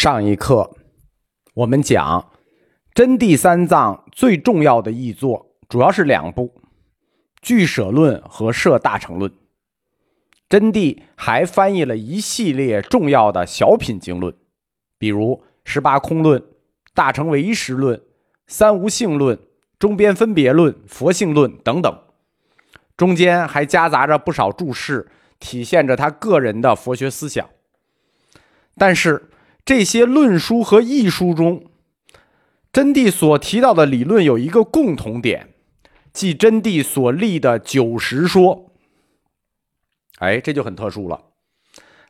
上一课我们讲真谛三藏最重要的译作主要是两部：《俱舍论》和《摄大乘论》。真谛还翻译了一系列重要的小品经论，比如《十八空论》《大乘唯识论》《三无性论》《中边分别论》《佛性论》等等，中间还夹杂着不少注释，体现着他个人的佛学思想。但是，这些论书和译书中，真谛所提到的理论有一个共同点，即真谛所立的九十说。哎，这就很特殊了。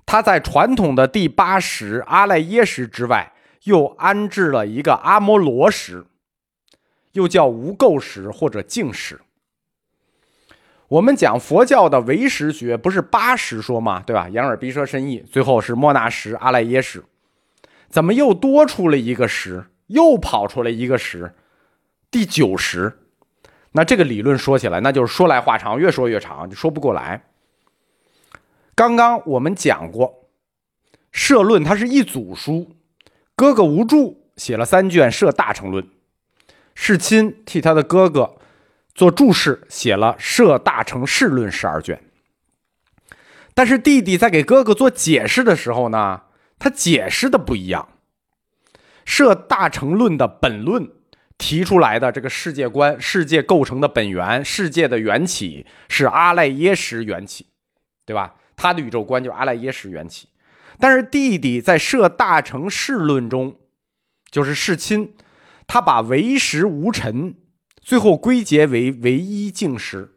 他在传统的第八识阿赖耶识之外，又安置了一个阿摩罗识，又叫无垢识或者净识。我们讲佛教的唯识学，不是八识说吗？对吧？眼耳鼻舌身意，最后是莫那识、阿赖耶识。怎么又多出了一个十？又跑出来一个十，第九十。那这个理论说起来，那就是说来话长，越说越长，就说不过来。刚刚我们讲过，《社论》它是一组书，哥哥无助写了三卷《社大成论》，世亲替他的哥哥做注释，写了《社大成世论》十二卷。但是弟弟在给哥哥做解释的时候呢？他解释的不一样，《设大成论》的本论提出来的这个世界观、世界构成的本源、世界的缘起是阿赖耶识缘起，对吧？他的宇宙观就是阿赖耶识缘起。但是弟弟在《设大成释论》中，就是世亲，他把唯识无尘最后归结为唯一净识。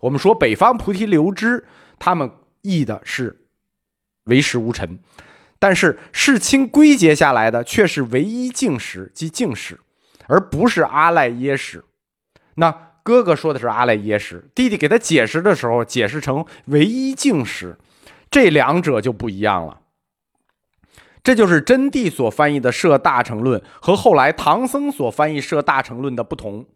我们说北方菩提流支他们译的是唯识无尘。但是世亲归结下来的却是唯一净识即净识，而不是阿赖耶识。那哥哥说的是阿赖耶识，弟弟给他解释的时候解释成唯一净识，这两者就不一样了。这就是真谛所翻译的《摄大乘论》和后来唐僧所翻译《摄大乘论》的不同。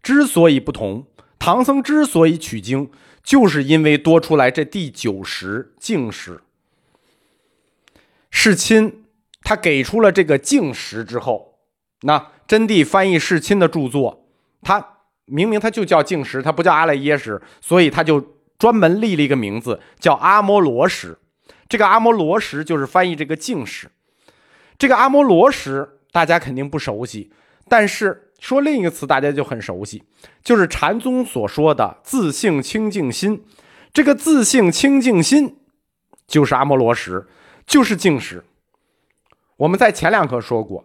之所以不同，唐僧之所以取经，就是因为多出来这第九识净识。世亲，他给出了这个净识之后，那真谛翻译世亲的著作，他明明他就叫净识，他不叫阿赖耶识，所以他就专门立了一个名字叫阿摩罗识。这个阿摩罗识就是翻译这个净识。这个阿摩罗识大家肯定不熟悉，但是说另一个词大家就很熟悉，就是禅宗所说的自性清净心。这个自性清净心就是阿摩罗识。就是净识。我们在前两课说过，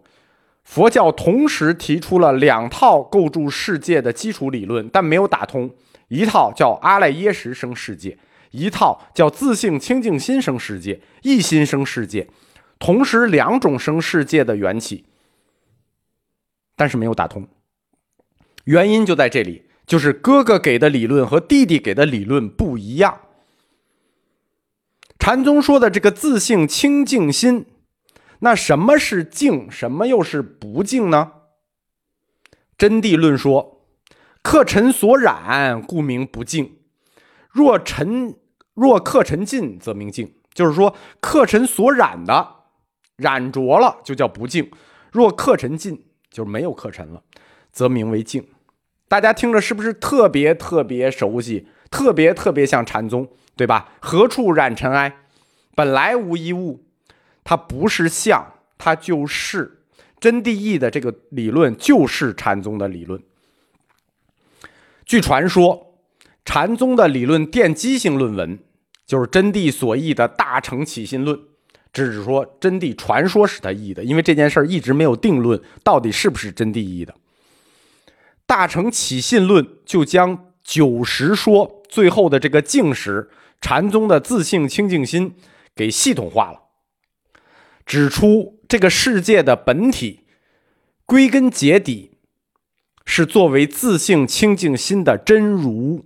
佛教同时提出了两套构筑世界的基础理论，但没有打通。一套叫阿赖耶识生世界，一套叫自性清净心生世界，一心生世界，同时两种生世界的缘起，但是没有打通。原因就在这里，就是哥哥给的理论和弟弟给的理论不一样。禅宗说的这个自性清净心，那什么是净，什么又是不净呢？真谛论说，客尘所染，故名不净；若尘若客尘尽，则名净。就是说，客尘所染的染着了，就叫不净；若客尘尽，就没有客尘了，则名为净。大家听着是不是特别特别熟悉？特别特别像禅宗。对吧？何处染尘埃？本来无一物，它不是相，它就是真谛义的这个理论，就是禅宗的理论。据传说，禅宗的理论奠基性论文就是真谛所译的《大乘起信论》，只是说真谛传说是他译的，因为这件事儿一直没有定论，到底是不是真谛译的。《大乘起信论》就将九十说最后的这个净识。禅宗的自性清净心给系统化了，指出这个世界的本体，归根结底是作为自性清净心的真如。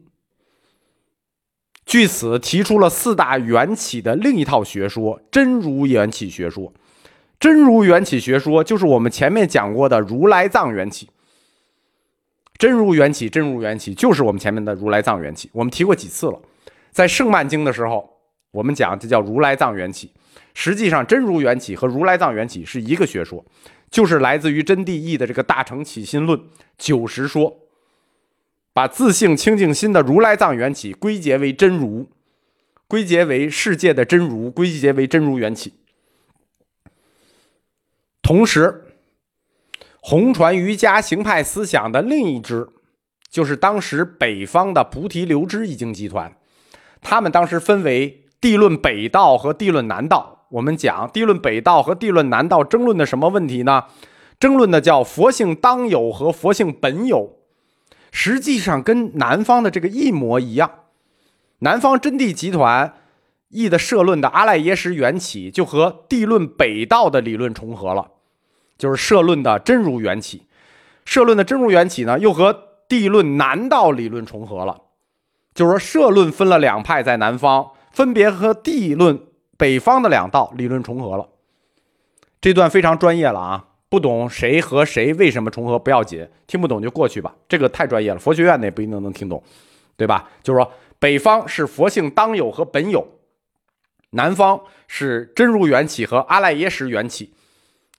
据此提出了四大缘起的另一套学说——真如缘起学说。真如缘起学说就是我们前面讲过的如来藏缘起。真如缘起，真如缘起就是我们前面的如来藏缘起，我们提过几次了。在《圣曼经》的时候，我们讲这叫如来藏缘起。实际上，真如缘起和如来藏缘起是一个学说，就是来自于真谛义的这个大乘起心论九十说，把自性清净心的如来藏缘起归结为真如，归结为世界的真如，归结为真如缘起。同时，红传瑜伽行派思想的另一支，就是当时北方的菩提流支译经集团，他们当时分为地论北道和地论南道。我们讲地论北道和地论南道争论的什么问题呢？争论的叫佛性当有和佛性本有，实际上跟南方的这个一模一样。南方真谛集团译的社论的阿赖耶识缘起，就和地论北道的理论重合了，就是社论的真如缘起。社论的真如缘起呢，又和地论南道理论重合了，就是说社论分了两派，在南方分别和地论。北方的两道理论重合了，这段非常专业了啊！不懂谁和谁为什么重合不要紧，听不懂就过去吧。这个太专业了，佛学院的也不一定能听懂，对吧？就是说，北方是佛性当有和本有，南方是真如缘起和阿赖耶识缘起。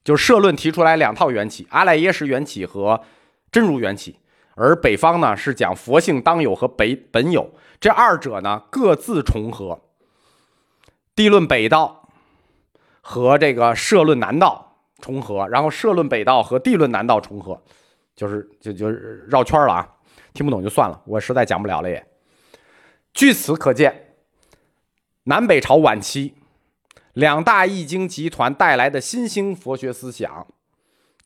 就社论提出来两套缘起：阿赖耶识缘起和真如缘起。而北方呢是讲佛性当有和北本有，这二者呢各自重合。地论北道和这个社论南道重合，然后社论北道和地论南道重合，就是就就绕圈了啊！听不懂就算了，我实在讲不了了也。据此可见，南北朝晚期两大易经集团带来的新兴佛学思想，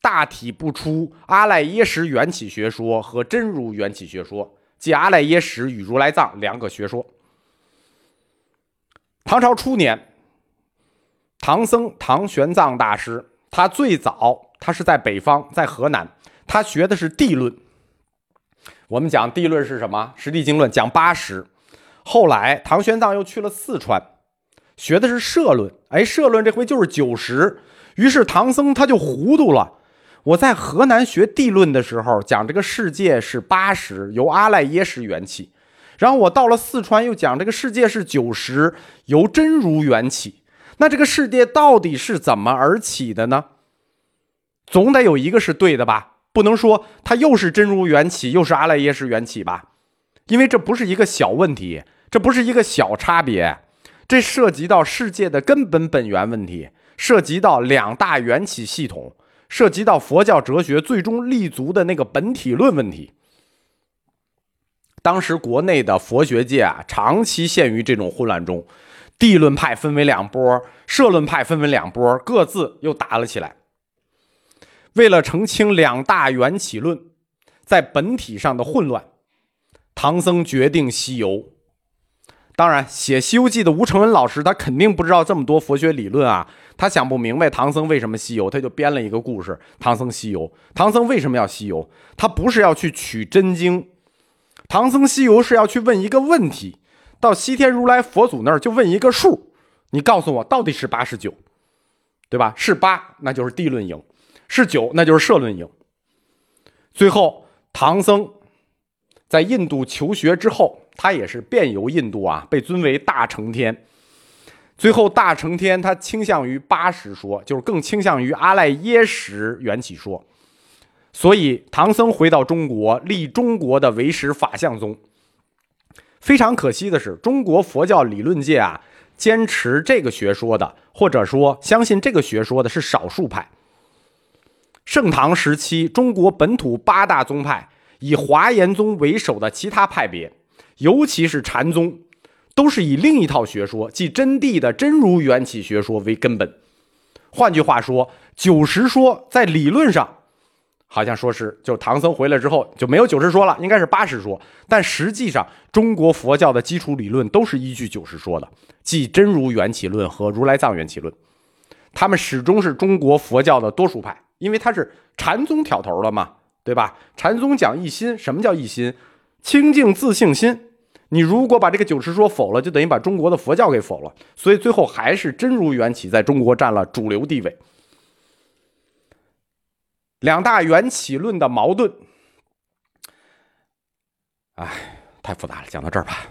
大体不出阿赖耶识缘起学说和真如缘起学说，即阿赖耶识与如来藏两个学说。唐朝初年，唐僧唐玄奘大师，他最早他是在北方，在河南，他学的是地论。我们讲地论是什么？《实地经论》讲八十。后来唐玄奘又去了四川，学的是社论。哎，社论这回就是九十。于是唐僧他就糊涂了。我在河南学地论的时候，讲这个世界是八十，由阿赖耶识缘起。然后我到了四川，又讲这个世界是九十，由真如缘起。那这个世界到底是怎么而起的呢？总得有一个是对的吧？不能说它又是真如缘起，又是阿赖耶识缘起吧？因为这不是一个小问题，这不是一个小差别，这涉及到世界的根本本源问题，涉及到两大缘起系统，涉及到佛教哲学最终立足的那个本体论问题。当时国内的佛学界啊，长期陷于这种混乱中，地论派分为两波，社论派分为两波，各自又打了起来。为了澄清两大缘起论在本体上的混乱，唐僧决定西游。当然，写《西游记》的吴承恩老师他肯定不知道这么多佛学理论啊，他想不明白唐僧为什么西游，他就编了一个故事：唐僧西游。唐僧为什么要西游？他不是要去取真经。唐僧西游是要去问一个问题，到西天如来佛祖那儿就问一个数，你告诉我到底是八十九，对吧？是八，那就是地论赢；是九，那就是社论赢。最后，唐僧在印度求学之后，他也是遍游印度啊，被尊为大成天。最后，大成天他倾向于八十说，就是更倾向于阿赖耶识缘起说。所以，唐僧回到中国，立中国的唯识法相宗。非常可惜的是，中国佛教理论界啊，坚持这个学说的，或者说相信这个学说的是少数派。盛唐时期，中国本土八大宗派，以华严宗为首的其他派别，尤其是禅宗，都是以另一套学说，即真谛的真如缘起学说为根本。换句话说，九十说在理论上。好像说是，就唐僧回来之后就没有九十说了，应该是八十说。但实际上，中国佛教的基础理论都是依据九十说的，即真如缘起论和如来藏缘起论。他们始终是中国佛教的多数派，因为他是禅宗挑头了嘛，对吧？禅宗讲一心，什么叫一心？清净自性心。你如果把这个九十说否了，就等于把中国的佛教给否了。所以最后还是真如缘起在中国占了主流地位。两大缘起论的矛盾，哎，太复杂了，讲到这儿吧。